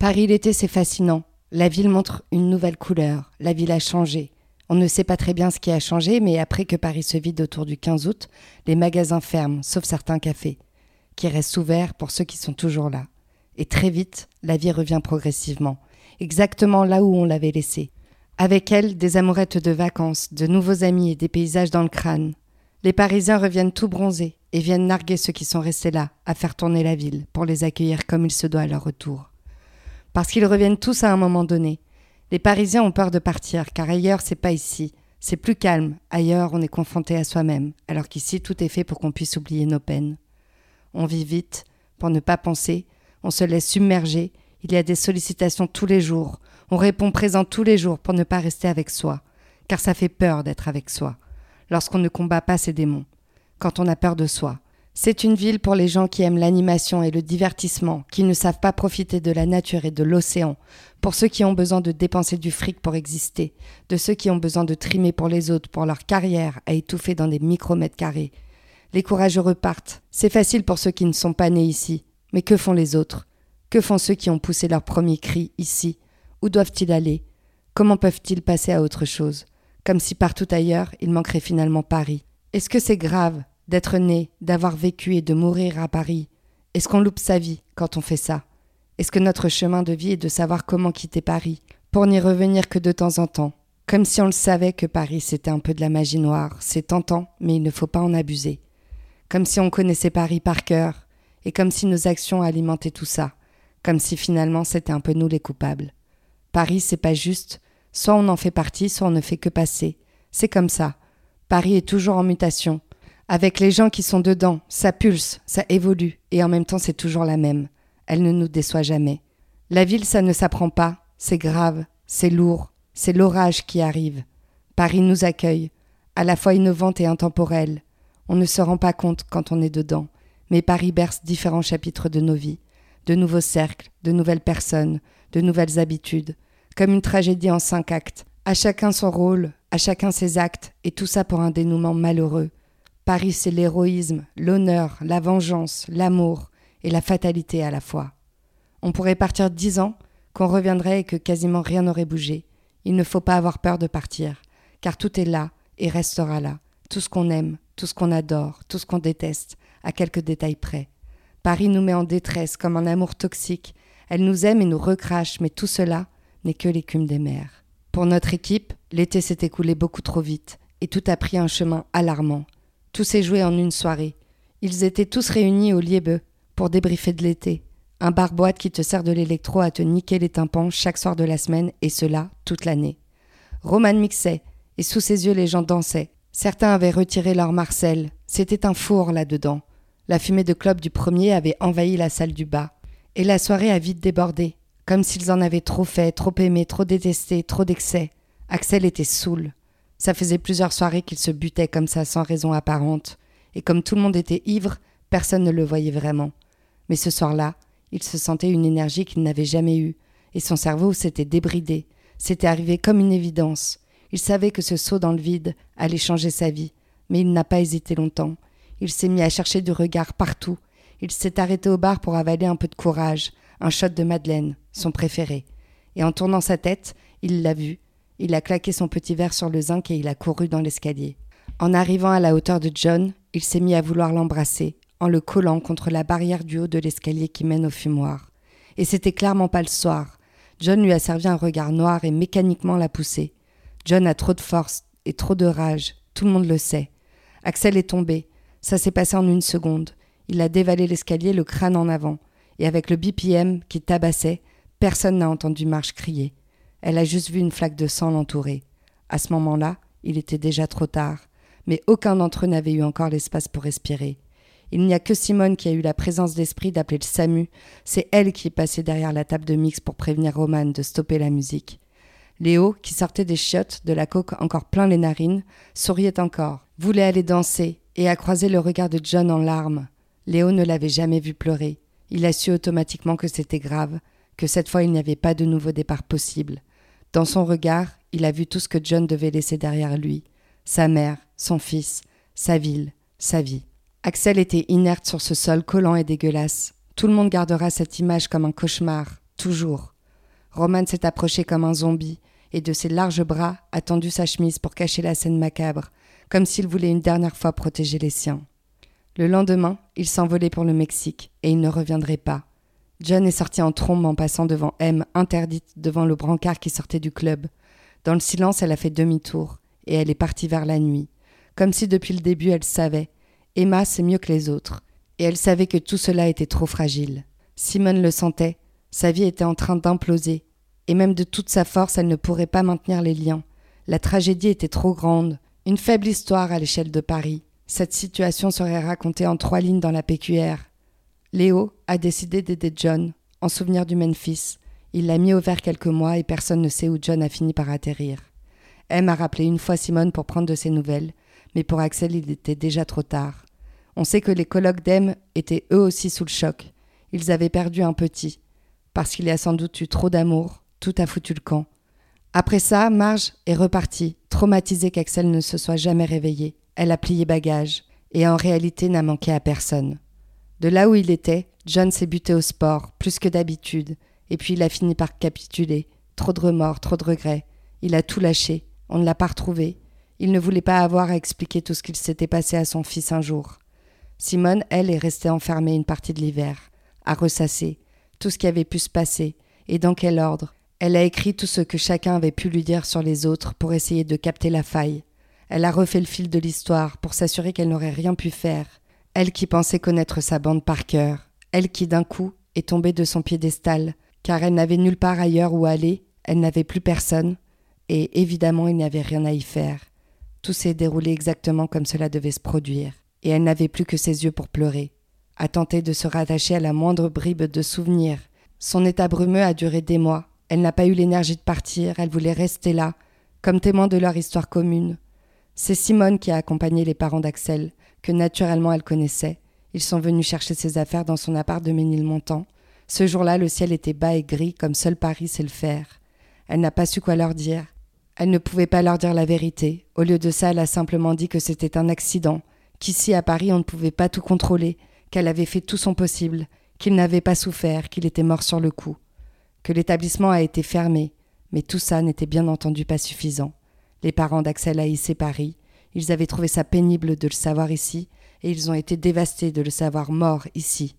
Paris l'été, c'est fascinant. La ville montre une nouvelle couleur. La ville a changé. On ne sait pas très bien ce qui a changé, mais après que Paris se vide autour du 15 août, les magasins ferment, sauf certains cafés, qui restent ouverts pour ceux qui sont toujours là. Et très vite, la vie revient progressivement, exactement là où on l'avait laissée. Avec elle, des amourettes de vacances, de nouveaux amis et des paysages dans le crâne. Les Parisiens reviennent tout bronzés et viennent narguer ceux qui sont restés là, à faire tourner la ville, pour les accueillir comme il se doit à leur retour parce qu'ils reviennent tous à un moment donné. Les Parisiens ont peur de partir, car ailleurs c'est pas ici. C'est plus calme, ailleurs on est confronté à soi-même, alors qu'ici tout est fait pour qu'on puisse oublier nos peines. On vit vite, pour ne pas penser, on se laisse submerger, il y a des sollicitations tous les jours, on répond présent tous les jours pour ne pas rester avec soi, car ça fait peur d'être avec soi, lorsqu'on ne combat pas ses démons, quand on a peur de soi, c'est une ville pour les gens qui aiment l'animation et le divertissement, qui ne savent pas profiter de la nature et de l'océan, pour ceux qui ont besoin de dépenser du fric pour exister, de ceux qui ont besoin de trimer pour les autres, pour leur carrière à étouffer dans des micromètres carrés. Les courageux repartent. C'est facile pour ceux qui ne sont pas nés ici. Mais que font les autres? Que font ceux qui ont poussé leur premier cri ici? Où doivent-ils aller? Comment peuvent-ils passer à autre chose? Comme si partout ailleurs il manquerait finalement Paris. Est-ce que c'est grave? D'être né, d'avoir vécu et de mourir à Paris Est-ce qu'on loupe sa vie quand on fait ça? Est-ce que notre chemin de vie est de savoir comment quitter Paris, pour n'y revenir que de temps en temps? Comme si on le savait que Paris c'était un peu de la magie noire, c'est tentant, mais il ne faut pas en abuser. Comme si on connaissait Paris par cœur, et comme si nos actions alimentaient tout ça, comme si finalement c'était un peu nous les coupables. Paris c'est pas juste, soit on en fait partie, soit on ne fait que passer. C'est comme ça. Paris est toujours en mutation, avec les gens qui sont dedans, ça pulse, ça évolue, et en même temps c'est toujours la même. Elle ne nous déçoit jamais. La ville, ça ne s'apprend pas, c'est grave, c'est lourd, c'est l'orage qui arrive. Paris nous accueille, à la fois innovante et intemporelle. On ne se rend pas compte quand on est dedans, mais Paris berce différents chapitres de nos vies, de nouveaux cercles, de nouvelles personnes, de nouvelles habitudes, comme une tragédie en cinq actes, à chacun son rôle, à chacun ses actes, et tout ça pour un dénouement malheureux, Paris, c'est l'héroïsme, l'honneur, la vengeance, l'amour et la fatalité à la fois. On pourrait partir dix ans, qu'on reviendrait et que quasiment rien n'aurait bougé. Il ne faut pas avoir peur de partir, car tout est là et restera là. Tout ce qu'on aime, tout ce qu'on adore, tout ce qu'on déteste, à quelques détails près. Paris nous met en détresse comme un amour toxique. Elle nous aime et nous recrache, mais tout cela n'est que l'écume des mers. Pour notre équipe, l'été s'est écoulé beaucoup trop vite, et tout a pris un chemin alarmant. Tout s'est joué en une soirée. Ils étaient tous réunis au Liebe pour débriefer de l'été. Un bar-boîte qui te sert de l'électro à te niquer les tympans chaque soir de la semaine, et cela toute l'année. Roman mixait, et sous ses yeux les gens dansaient. Certains avaient retiré leur Marcel. C'était un four là-dedans. La fumée de clope du premier avait envahi la salle du bas. Et la soirée a vite débordé, comme s'ils en avaient trop fait, trop aimé, trop détesté, trop d'excès. Axel était saoul. Ça faisait plusieurs soirées qu'il se butait comme ça sans raison apparente, et comme tout le monde était ivre, personne ne le voyait vraiment. Mais ce soir-là, il se sentait une énergie qu'il n'avait jamais eue, et son cerveau s'était débridé, c'était arrivé comme une évidence. Il savait que ce saut dans le vide allait changer sa vie, mais il n'a pas hésité longtemps. Il s'est mis à chercher du regard partout. Il s'est arrêté au bar pour avaler un peu de courage, un shot de Madeleine, son préféré. Et en tournant sa tête, il l'a vu, il a claqué son petit verre sur le zinc et il a couru dans l'escalier. En arrivant à la hauteur de John, il s'est mis à vouloir l'embrasser, en le collant contre la barrière du haut de l'escalier qui mène au fumoir. Et c'était clairement pas le soir. John lui a servi un regard noir et mécaniquement l'a poussé. John a trop de force et trop de rage, tout le monde le sait. Axel est tombé. Ça s'est passé en une seconde. Il a dévalé l'escalier, le crâne en avant. Et avec le BPM qui tabassait, personne n'a entendu Marche crier. Elle a juste vu une flaque de sang l'entourer. À ce moment-là, il était déjà trop tard, mais aucun d'entre eux n'avait eu encore l'espace pour respirer. Il n'y a que Simone qui a eu la présence d'esprit d'appeler le SAMU. C'est elle qui est passée derrière la table de mix pour prévenir Roman de stopper la musique. Léo, qui sortait des chiottes, de la coque encore plein les narines, souriait encore, voulait aller danser et a croisé le regard de John en larmes. Léo ne l'avait jamais vu pleurer. Il a su automatiquement que c'était grave, que cette fois il n'y avait pas de nouveau départ possible. Dans son regard, il a vu tout ce que John devait laisser derrière lui sa mère, son fils, sa ville, sa vie. Axel était inerte sur ce sol collant et dégueulasse. Tout le monde gardera cette image comme un cauchemar, toujours. Roman s'est approché comme un zombie, et de ses larges bras a tendu sa chemise pour cacher la scène macabre, comme s'il voulait une dernière fois protéger les siens. Le lendemain, il s'envolait pour le Mexique, et il ne reviendrait pas. John est sorti en trombe en passant devant M, interdite devant le brancard qui sortait du club. Dans le silence, elle a fait demi-tour, et elle est partie vers la nuit, comme si depuis le début elle savait, Emma, c'est mieux que les autres, et elle savait que tout cela était trop fragile. Simone le sentait, sa vie était en train d'imploser, et même de toute sa force, elle ne pourrait pas maintenir les liens. La tragédie était trop grande, une faible histoire à l'échelle de Paris. Cette situation serait racontée en trois lignes dans la PQR. Léo a décidé d'aider John, en souvenir du Memphis. Il l'a mis au vert quelques mois et personne ne sait où John a fini par atterrir. M a rappelé une fois Simone pour prendre de ses nouvelles, mais pour Axel il était déjà trop tard. On sait que les colloques d'Em étaient eux aussi sous le choc. Ils avaient perdu un petit. Parce qu'il y a sans doute eu trop d'amour, tout a foutu le camp. Après ça, Marge est repartie, traumatisée qu'Axel ne se soit jamais réveillé. Elle a plié bagage, et en réalité n'a manqué à personne. De là où il était, John s'est buté au sport, plus que d'habitude, et puis il a fini par capituler. Trop de remords, trop de regrets. Il a tout lâché. On ne l'a pas retrouvé. Il ne voulait pas avoir à expliquer tout ce qu'il s'était passé à son fils un jour. Simone, elle, est restée enfermée une partie de l'hiver, à ressasser tout ce qui avait pu se passer, et dans quel ordre? Elle a écrit tout ce que chacun avait pu lui dire sur les autres pour essayer de capter la faille. Elle a refait le fil de l'histoire pour s'assurer qu'elle n'aurait rien pu faire. Elle qui pensait connaître sa bande par cœur. Elle qui d'un coup est tombée de son piédestal, car elle n'avait nulle part ailleurs où aller, elle n'avait plus personne, et évidemment il n'y avait rien à y faire. Tout s'est déroulé exactement comme cela devait se produire et elle n'avait plus que ses yeux pour pleurer, à tenter de se rattacher à la moindre bribe de souvenir. Son état brumeux a duré des mois. Elle n'a pas eu l'énergie de partir, elle voulait rester là, comme témoin de leur histoire commune. C'est Simone qui a accompagné les parents d'Axel, que naturellement elle connaissait. Ils sont venus chercher ses affaires dans son appart de Ménilmontant. Ce jour-là, le ciel était bas et gris, comme seul Paris sait le faire. Elle n'a pas su quoi leur dire. Elle ne pouvait pas leur dire la vérité. Au lieu de ça, elle a simplement dit que c'était un accident, qu'ici à Paris on ne pouvait pas tout contrôler, qu'elle avait fait tout son possible, qu'il n'avait pas souffert, qu'il était mort sur le coup, que l'établissement a été fermé, mais tout ça n'était bien entendu pas suffisant. Les parents d'Axel haïssaient Paris, ils avaient trouvé ça pénible de le savoir ici, et ils ont été dévastés de le savoir mort ici.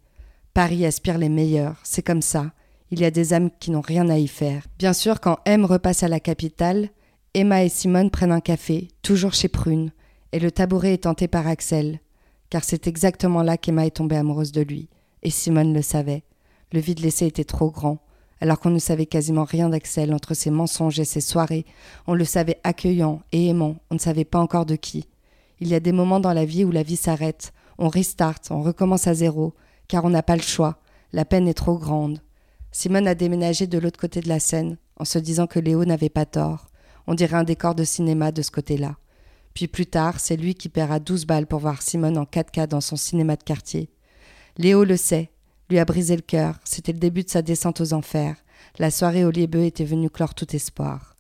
Paris aspire les meilleurs, c'est comme ça. Il y a des âmes qui n'ont rien à y faire. Bien sûr, quand M repasse à la capitale, Emma et Simone prennent un café, toujours chez Prune et le tabouret est tenté par Axel, car c'est exactement là qu'Emma est tombée amoureuse de lui, et Simone le savait. Le vide laissé était trop grand, alors qu'on ne savait quasiment rien d'Axel entre ses mensonges et ses soirées. On le savait accueillant et aimant, on ne savait pas encore de qui. Il y a des moments dans la vie où la vie s'arrête, on restart, on recommence à zéro, car on n'a pas le choix, la peine est trop grande. Simone a déménagé de l'autre côté de la scène, en se disant que Léo n'avait pas tort. On dirait un décor de cinéma de ce côté-là. Puis plus tard, c'est lui qui paiera douze balles pour voir Simone en 4K dans son cinéma de quartier. Léo le sait, a brisé le cœur, c'était le début de sa descente aux enfers. La soirée au Liébeux était venue clore tout espoir.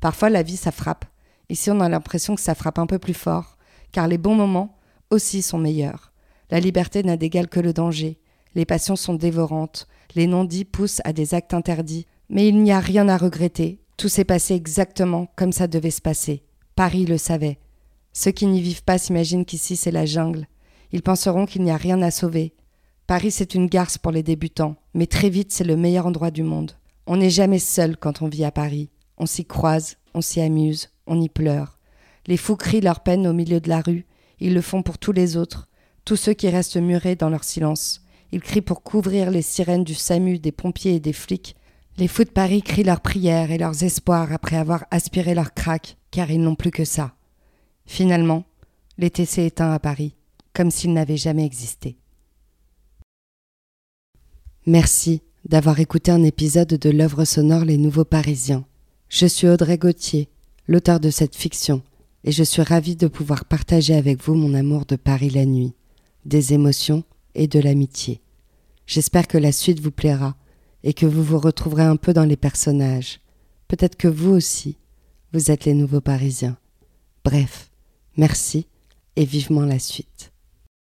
Parfois la vie ça frappe. Ici on a l'impression que ça frappe un peu plus fort, car les bons moments aussi sont meilleurs. La liberté n'a d'égal que le danger. Les passions sont dévorantes, les non-dits poussent à des actes interdits, mais il n'y a rien à regretter. Tout s'est passé exactement comme ça devait se passer. Paris le savait. Ceux qui n'y vivent pas s'imaginent qu'ici c'est la jungle. Ils penseront qu'il n'y a rien à sauver. Paris c'est une garce pour les débutants, mais très vite c'est le meilleur endroit du monde. On n'est jamais seul quand on vit à Paris. On s'y croise, on s'y amuse, on y pleure. Les fous crient leur peine au milieu de la rue, ils le font pour tous les autres, tous ceux qui restent murés dans leur silence. Ils crient pour couvrir les sirènes du SAMU, des pompiers et des flics. Les fous de Paris crient leurs prières et leurs espoirs après avoir aspiré leur crack, car ils n'ont plus que ça. Finalement, l'été s'est éteint à Paris, comme s'il n'avait jamais existé. Merci d'avoir écouté un épisode de l'œuvre sonore Les Nouveaux Parisiens. Je suis Audrey Gauthier, l'auteur de cette fiction, et je suis ravie de pouvoir partager avec vous mon amour de Paris la nuit, des émotions et de l'amitié. J'espère que la suite vous plaira et que vous vous retrouverez un peu dans les personnages. Peut-être que vous aussi, vous êtes les nouveaux Parisiens. Bref, merci et vivement la suite.